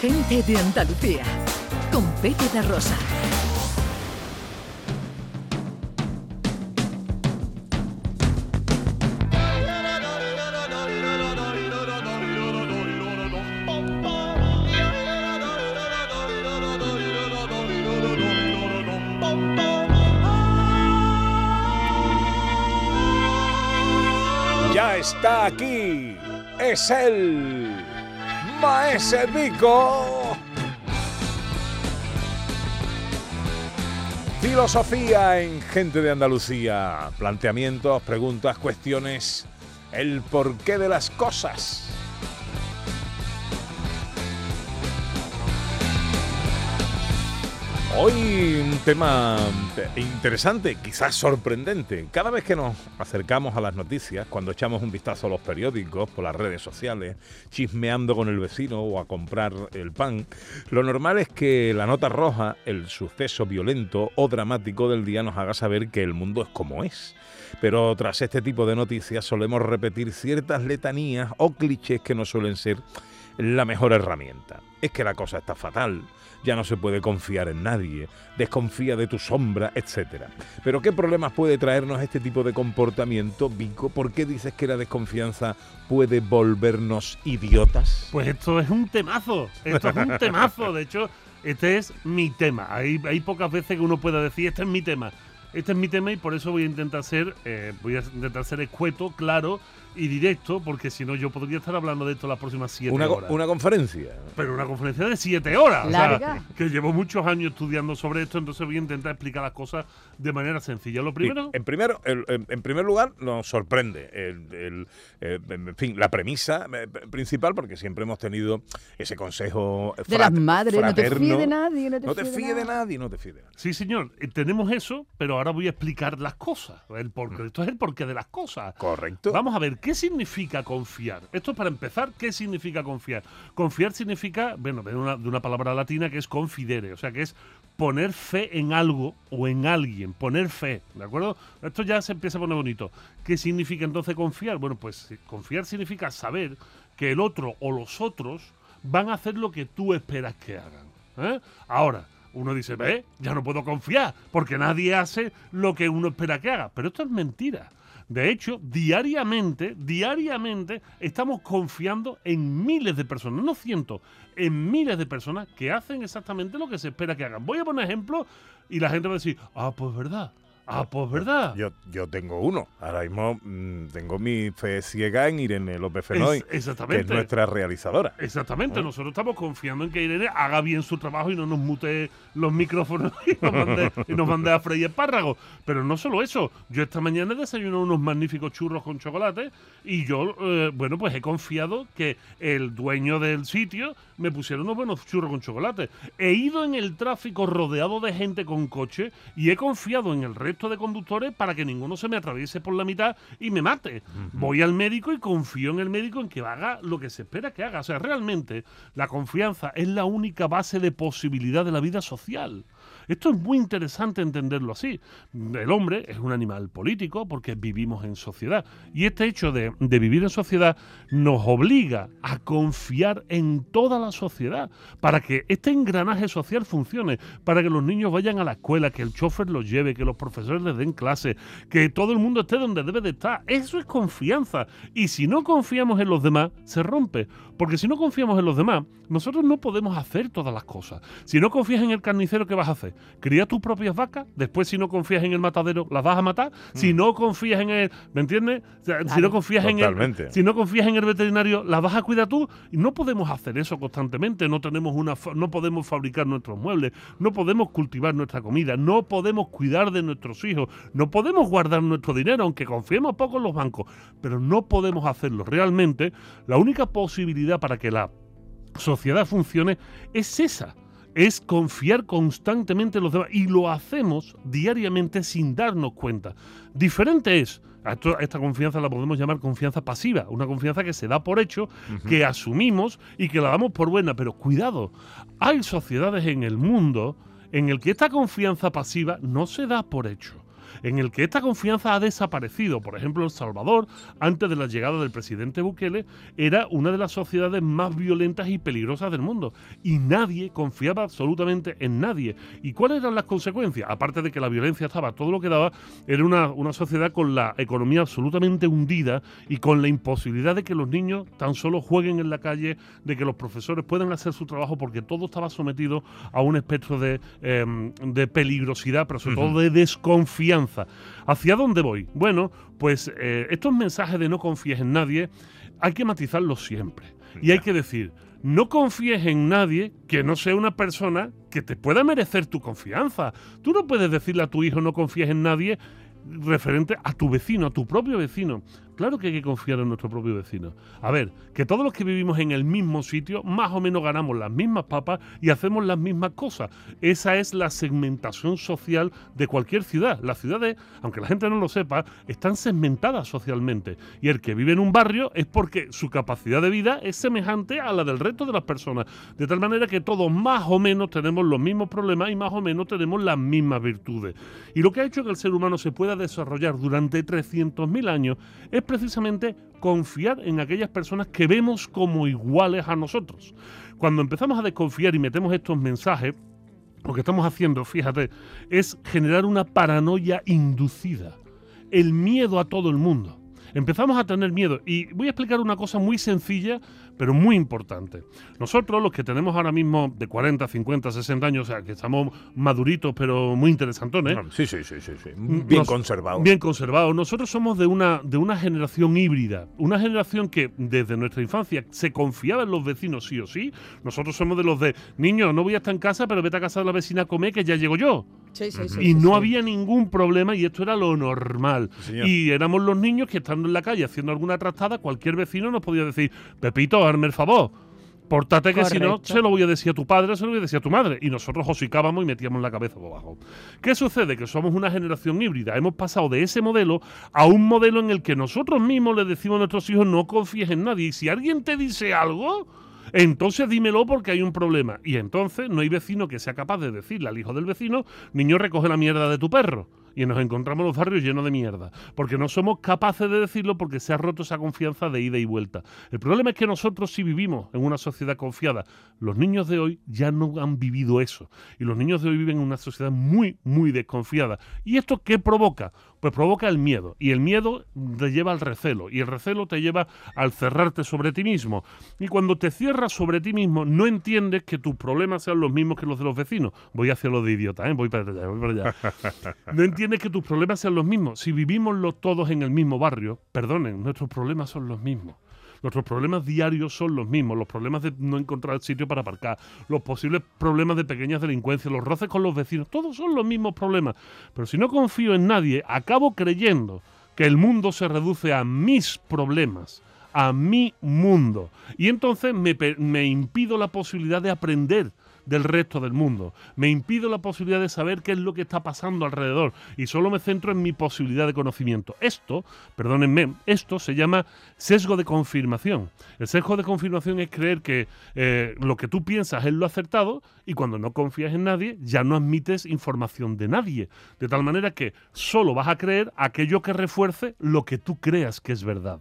Gente de Andalucía, con Pepe de Rosa. Ya está aquí. Es el Maese Vico. Filosofía en Gente de Andalucía. Planteamientos, preguntas, cuestiones. El porqué de las cosas. Hoy un tema interesante, quizás sorprendente. Cada vez que nos acercamos a las noticias, cuando echamos un vistazo a los periódicos, por las redes sociales, chismeando con el vecino o a comprar el pan, lo normal es que la nota roja, el suceso violento o dramático del día nos haga saber que el mundo es como es. Pero tras este tipo de noticias solemos repetir ciertas letanías o clichés que no suelen ser la mejor herramienta. Es que la cosa está fatal ya no se puede confiar en nadie, desconfía de tu sombra, etc. Pero ¿qué problemas puede traernos este tipo de comportamiento, Vico? ¿Por qué dices que la desconfianza puede volvernos idiotas? Pues esto es un temazo, esto es un temazo, de hecho, este es mi tema. Hay, hay pocas veces que uno pueda decir, este es mi tema. Este es mi tema y por eso voy a intentar ser, eh, voy a intentar ser escueto, claro y directo, porque si no yo podría estar hablando de esto las próximas siete una, horas. Una conferencia. Pero una conferencia de siete horas. Larga. O sea, que llevo muchos años estudiando sobre esto, entonces voy a intentar explicar las cosas de manera sencilla. Lo primero... Y en, primero, el, en, en primer lugar, nos sorprende el, el, eh, en fin, la premisa eh, principal, porque siempre hemos tenido ese consejo De las madres, no te fíes de nadie, no te, No te fíes de nadie, no te fíes de nadie. Sí, señor, eh, tenemos eso, pero ahora voy a explicar las cosas. El porqué. Esto es el porqué de las cosas. Correcto. Vamos a ver, ¿qué significa confiar? Esto es para empezar, ¿qué significa confiar? Confiar significa, bueno, de una, de una palabra latina que es confidere, o sea, que es poner fe en algo o en alguien, poner fe, ¿de acuerdo? Esto ya se empieza a poner bonito. ¿Qué significa entonces confiar? Bueno, pues eh, confiar significa saber que el otro o los otros van a hacer lo que tú esperas que hagan. ¿eh? Ahora, uno dice, ve, ya no puedo confiar, porque nadie hace lo que uno espera que haga. Pero esto es mentira. De hecho, diariamente, diariamente estamos confiando en miles de personas, no cientos, en miles de personas que hacen exactamente lo que se espera que hagan. Voy a poner ejemplos y la gente va a decir, ah, pues verdad, ah, pues verdad. Yo, yo tengo uno. Ahora mismo mm, tengo mi fe ciega en Irene López Fenoy, Es- que exactamente. es nuestra realizadora. Exactamente, nosotros estamos confiando en que Irene haga bien su trabajo y no nos mute los micrófonos y nos mande, y nos mande a freír espárragos. Pero no solo eso, yo esta mañana he desayunado unos magníficos churros con chocolate y yo, eh, bueno, pues he confiado que el dueño del sitio me pusiera unos buenos churros con chocolate. He ido en el tráfico rodeado de gente con coche y he confiado en el resto de conductores para que ninguno se me atraviese por la mitad y me mate. Voy al médico y confío en el médico en que haga lo que se espera que haga. O sea, realmente la confianza es la única base de posibilidad de la vida social. Esto es muy interesante entenderlo así. El hombre es un animal político porque vivimos en sociedad. Y este hecho de, vivir en sociedad nos obliga a confiar en toda la sociedad para que este engranaje social funcione, para que los niños vayan a la escuela, que el chofer los lleve, que los profesores les den clase, que todo el mundo esté donde debe de estar. Eso es confianza. Y si no confiamos en los demás, se rompe. Porque si no confiamos en los demás, nosotros no podemos hacer todas las cosas. Si no confías en el carnicero, ¿qué vas a hacer? ¿Cría tus propias vacas? Después, si no confías en el matadero, ¿las vas a matar? Si no confías en el... ¿Me entiendes? O sea, Si no confías en el... Si no confías en el veterinario, ¿las vas a cuidar tú? Y no podemos hacer eso constantemente. No, tenemos una, no podemos fabricar nuestros muebles, no podemos cultivar nuestra comida, no podemos cuidar de nuestros hijos, no podemos guardar nuestro dinero, aunque confiemos poco en los bancos, pero no podemos hacerlo. Realmente, la única posibilidad para que la sociedad funcione es esa. Es confiar constantemente en los demás y lo hacemos diariamente sin darnos cuenta. Diferente es, esta confianza la podemos llamar confianza pasiva, una confianza que se da por hecho, que asumimos y que la damos por buena, pero cuidado, hay sociedades en el mundo en el que esta confianza pasiva no se da por hecho. En el que esta confianza ha desaparecido. Por ejemplo, El Salvador, antes de la llegada del presidente Bukele, era una de las sociedades más violentas y peligrosas del mundo. Y nadie confiaba absolutamente en nadie. ¿Y cuáles eran las consecuencias? Aparte de que la violencia estaba todo lo que daba, era una, una sociedad con la economía absolutamente hundida y con la imposibilidad de que los niños tan solo jueguen en la calle, de que los profesores puedan hacer su trabajo, porque todo estaba sometido a un espectro de, em, de peligrosidad, pero sobre todo de desconfianza. ¿Hacia dónde voy? Bueno, pues eh, estos mensajes de no confíes en nadie hay que matizarlos siempre. Y hay que decir, no confíes en nadie que no sea una persona que te pueda merecer tu confianza. Tú no puedes decirle a tu hijo no confíes en nadie referente a tu vecino, a tu propio vecino. Claro que hay que confiar en nuestro propio vecino. A ver, que todos los que vivimos en el mismo sitio, más o menos ganamos las mismas papas y hacemos las mismas cosas. Esa es la segmentación social de cualquier ciudad. Las ciudades, aunque la gente no lo sepa, están segmentadas socialmente. Y el que vive en un barrio es porque su capacidad de vida es semejante a la del resto de las personas. De tal manera que todos más o menos tenemos los mismos problemas y más o menos tenemos las mismas virtudes. Y lo que ha hecho que el ser humano se pueda desarrollar durante 300.000 años es precisamente confiar en aquellas personas que vemos como iguales a nosotros. Cuando empezamos a desconfiar y metemos estos mensajes, lo que estamos haciendo, fíjate, es generar una paranoia inducida, el miedo a todo el mundo. Empezamos a tener miedo y voy a explicar una cosa muy sencilla pero muy importante. Nosotros, los que tenemos ahora mismo de 40, 50, 60 años, o sea, que estamos maduritos, pero muy interesantones. Sí, sí, sí, sí, sí. Bien conservados. Bien conservados. Nosotros somos de una, de una generación híbrida, una generación que desde nuestra infancia se confiaba en los vecinos sí o sí. Nosotros somos de los de, niños, no voy a estar en casa, pero vete a casa de la vecina a comer, que ya llego yo. Sí, sí, sí, y no había ningún problema y esto era lo normal. y éramos los niños que estando en la calle haciendo alguna trastada, cualquier vecino nos podía decir, Pepito, hazme el favor. Pórtate que si no, se lo voy a decir a tu padre, se lo voy a decir a tu madre. Y nosotros hocicábamos y metíamos la cabeza por abajo. ¿Qué sucede? Que somos una generación híbrida. Hemos pasado de ese modelo a un modelo en el que nosotros mismos le decimos a nuestros hijos no confíes en nadie. Y si alguien te dice algo, entonces dímelo porque hay un problema. Y entonces no hay vecino que sea capaz de decirle al hijo del vecino, niño, recoge la mierda de tu perro y nos encontramos los barrios llenos de mierda, porque no somos capaces de decirlo porque se ha roto esa confianza de ida y vuelta. El problema es que nosotros sí vivimos en una sociedad confiada. Los niños de hoy ya no han vivido eso y los niños de hoy viven en una sociedad muy, muy desconfiada. ¿Y esto qué provoca? Pues provoca el miedo y el miedo te lleva al recelo y el recelo te lleva al cerrarte sobre ti mismo. Y cuando te cierras sobre ti mismo no entiendes que tus problemas sean los mismos que los de los vecinos. Voy hacia lo de idiota, ¿eh? voy para allá, voy para allá. No entiendes que tus problemas sean los mismos. Si vivimos todos en el mismo barrio, perdonen, nuestros problemas son los mismos. Nuestros problemas diarios son los mismos, los problemas de no encontrar sitio para aparcar, los posibles problemas de pequeñas delincuencias, los roces con los vecinos, todos son los mismos problemas. Pero si no confío en nadie, acabo creyendo que el mundo se reduce a mis problemas, a mi mundo. Y entonces me, me impido la posibilidad de aprender del resto del mundo. Me impido la posibilidad de saber qué es lo que está pasando alrededor y solo me centro en mi posibilidad de conocimiento. Esto, perdónenme, esto se llama sesgo de confirmación. El sesgo de confirmación es creer que eh, lo que tú piensas es lo acertado y cuando no confías en nadie ya no admites información de nadie. De tal manera que solo vas a creer aquello que refuerce lo que tú creas que es verdad.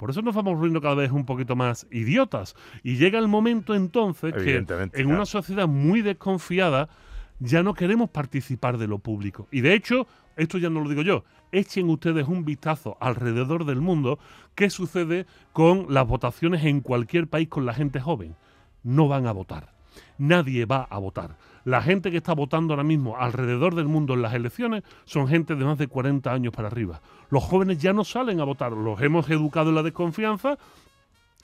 Por eso nos vamos volviendo cada vez un poquito más idiotas. Y llega el momento entonces que en una sociedad muy desconfiada ya no queremos participar de lo público. Y de hecho, esto ya no lo digo yo, echen ustedes un vistazo alrededor del mundo qué sucede con las votaciones en cualquier país con la gente joven. No van a votar. Nadie va a votar. La gente que está votando ahora mismo alrededor del mundo en las elecciones son gente de más de 40 años para arriba. Los jóvenes ya no salen a votar, los hemos educado en la desconfianza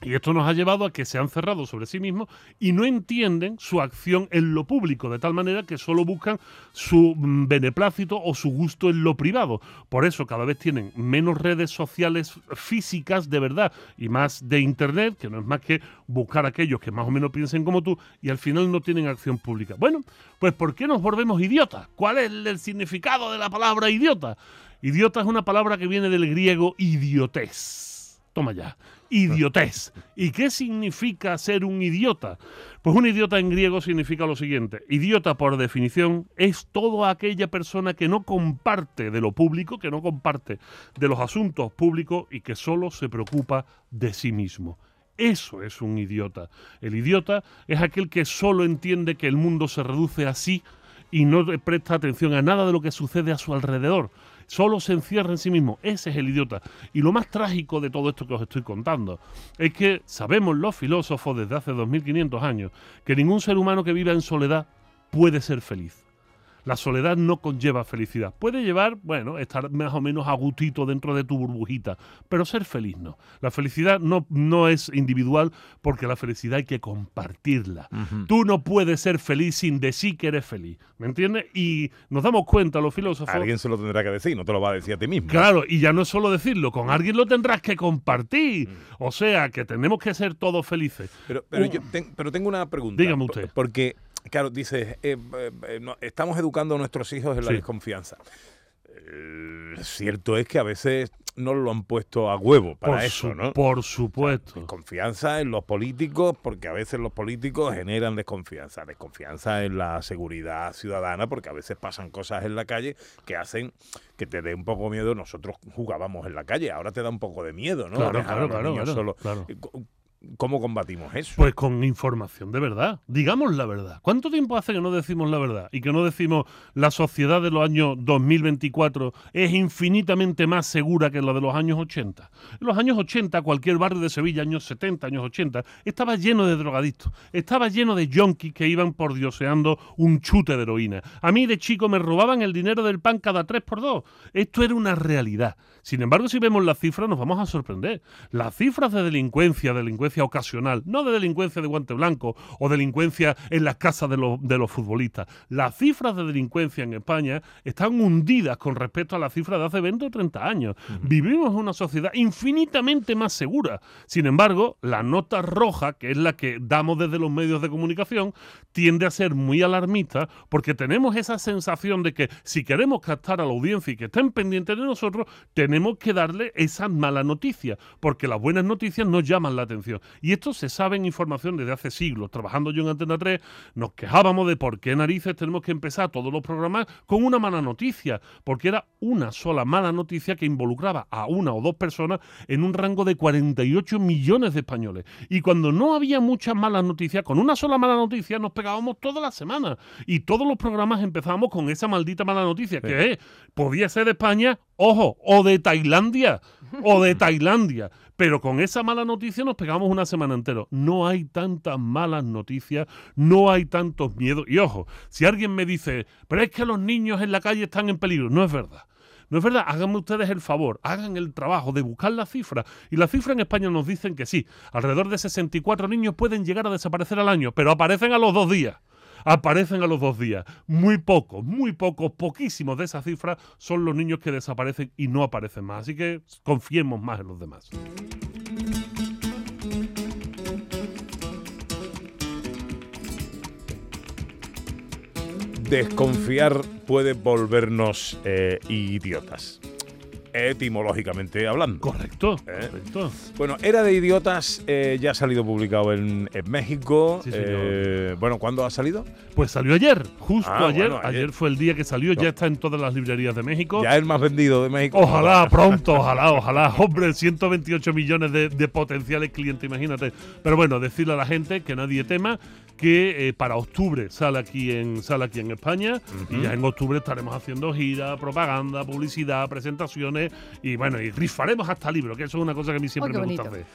y esto nos ha llevado a que se han cerrado sobre sí mismos y no entienden su acción en lo público, de tal manera que solo buscan su mm, beneplácito o su gusto en lo privado. Por eso cada vez tienen menos redes sociales físicas de verdad y más de Internet, que no es más que buscar a aquellos que más o menos piensen como tú y al final no tienen acción pública. Bueno, pues ¿por qué nos volvemos idiotas? ¿Cuál es el significado de la palabra idiota? Idiota es una palabra que viene del griego idiotes Toma ya. Idiotez. ¿Y qué significa ser un idiota? Pues un idiota en griego significa lo siguiente. Idiota, por definición, es toda aquella persona que no comparte de lo público, que no comparte de los asuntos públicos y que solo se preocupa de sí mismo. Eso es un idiota. El idiota es aquel que solo entiende que el mundo se reduce así y no presta atención a nada de lo que sucede a su alrededor. Solo se encierra en sí mismo. Ese es el idiota. Y lo más trágico de todo esto que os estoy contando es que sabemos los filósofos desde hace 2500 años que ningún ser humano que viva en soledad puede ser feliz. La soledad no conlleva felicidad. Puede llevar, bueno, estar más o menos a gustito dentro de tu burbujita, pero ser feliz no. La felicidad no, no es individual porque la felicidad hay que compartirla. Tú no puedes ser feliz sin decir que eres feliz, ¿me entiendes? Y nos damos cuenta, los filósofos... Alguien se lo tendrá que decir, no te lo va a decir a ti mismo. Claro, y ya no es solo decirlo, con alguien lo tendrás que compartir. Mm. O sea, que tenemos que ser todos felices. Pero, pero, yo pero tengo una pregunta. Dígame usted. Porque Claro, dices, eh, eh, eh, estamos educando a nuestros hijos en la desconfianza. cierto es que a veces no lo han puesto a huevo para eso, ¿no? Por supuesto. desconfianza en los políticos, porque a veces los políticos generan desconfianza. Desconfianza en la seguridad ciudadana, porque a veces pasan cosas en la calle que hacen que te dé un poco miedo. Nosotros jugábamos en la calle, ahora te da un poco de miedo, ¿no? Claro, claro, claro, claro. ¿Cómo combatimos eso? Pues con información de verdad. Digamos la verdad. ¿Cuánto tiempo hace que no decimos la verdad? Y que no decimos la sociedad de los años 2024 es infinitamente más segura que la de los años 80. En los años 80, cualquier barrio de Sevilla, años 70, años 80, estaba lleno de drogadictos. Estaba lleno de yonkis que iban por dioseando un chute de heroína. A mí de chico me robaban el dinero del pan cada tres por dos. Esto era una realidad. Sin embargo, si vemos las cifras, nos vamos a sorprender. Las cifras de delincuencia, delincuencia ocasional, no de delincuencia de guante blanco o delincuencia en las casas de, de los futbolistas. Las cifras de delincuencia en España están hundidas con respecto a las cifras de hace 20 o 30 años. Vivimos en una sociedad infinitamente más segura. Sin embargo, la nota roja, que es la que damos desde los medios de comunicación, tiende a ser muy alarmista porque tenemos esa sensación de que si queremos captar a la audiencia y que estén pendientes de nosotros, tenemos tenemos que darle esa mala noticia, porque las buenas noticias nos llaman la atención. Y esto se sabe en información desde hace siglos. Trabajando yo en Antena 3, nos quejábamos de por qué narices tenemos que empezar todos los programas con una mala noticia, porque era una sola mala noticia que involucraba a una o dos personas en un rango de 48 millones de españoles. Y cuando no había muchas malas noticias, con una sola mala noticia nos pegábamos toda la semana. Y todos los programas empezábamos con esa maldita mala noticia, que es, podía ser de España ojo, o de Tailandia, o de Tailandia. Pero con esa mala noticia nos pegamos una semana entera. No hay tantas malas noticias, no hay tantos miedos. Y ojo, si alguien me dice, pero es que los niños en la calle están en peligro, no es verdad. No es verdad, háganme ustedes el favor, hagan el trabajo de buscar la cifra. Y la cifra en España nos dicen que sí, alrededor de 64 niños pueden llegar a desaparecer al año, pero aparecen a los dos días aparecen a los dos días. Muy pocos, muy pocos, poquísimos de esas cifras son los niños que desaparecen y no aparecen más. Así que confiemos más en los demás. Desconfiar puede volvernos eh, idiotas etimológicamente hablando. Correcto, ¿Eh? correcto. Bueno, Era de Idiotas eh, ya ha salido publicado en, México. Eh, bueno, ¿cuándo ha salido? Pues salió ayer, justo ah, ayer. ayer. fue el día que salió, ya está en todas las librerías de México. Ya es el más vendido de México. Ojalá, pronto, ojalá, ojalá. Hombre, 128 millones de, potenciales clientes, imagínate. Pero bueno, decirle a la gente que nadie tema que para octubre sale aquí en sale aquí en España y ya en octubre estaremos haciendo gira, propaganda, publicidad, presentaciones y bueno, y rifaremos hasta libro, que eso es una cosa que a mí siempre oh, me gusta hacer.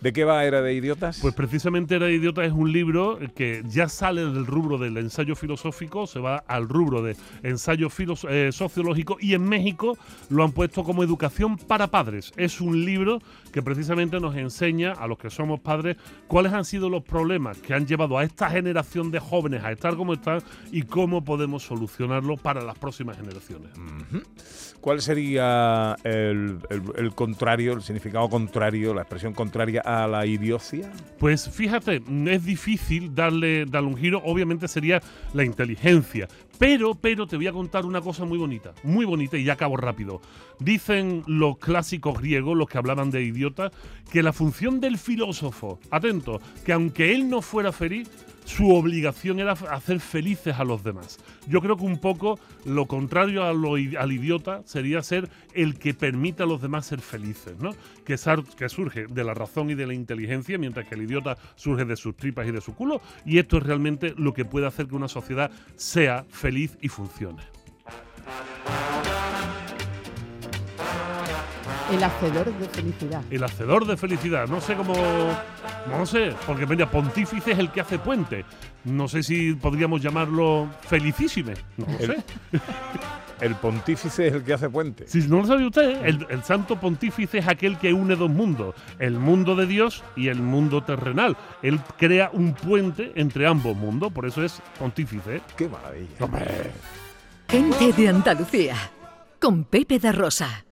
¿De qué va Era de Idiotas? Pues precisamente Era de Idiotas es un libro que ya sale del rubro del ensayo filosófico, se va al rubro de ensayo eh, sociológico y en México lo han puesto como educación para padres. Es un libro que precisamente nos enseña a los que somos padres cuáles han sido los problemas que han llevado a esta generación de jóvenes a estar como están y cómo podemos solucionarlo para las próximas generaciones. ¿Cuál sería el, contrario, el significado contrario, la expresión contraria a la idiocia? Pues fíjate, es difícil darle, darle un giro. Obviamente sería la inteligencia. Pero, pero te voy a contar una cosa muy bonita, muy bonita y ya acabo rápido. Dicen los clásicos griegos, los que hablaban de idiocia, idiota, que la función del filósofo, atento, que aunque él no fuera feliz, su obligación era hacer felices a los demás. Yo creo que un poco lo contrario al idiota sería ser el que permite a los demás ser felices, ¿no? Que, que surge de la razón y de la inteligencia, mientras que el idiota surge de sus tripas y de su culo, y esto es realmente lo que puede hacer que una sociedad sea feliz y funcione. El hacedor de felicidad. El hacedor de felicidad. No sé cómo. No sé, porque mira, pontífice es el que hace puente. No sé si podríamos llamarlo felicísime. No lo sé. El pontífice es el que hace puente. Si no lo sabe usted, el, el, santo pontífice es aquel que une dos mundos, el mundo de Dios y el mundo terrenal. Él crea un puente entre ambos mundos, por eso es pontífice. ¡Qué maravilla! Hombre. Gente de Andalucía, con Pepe de Rosa.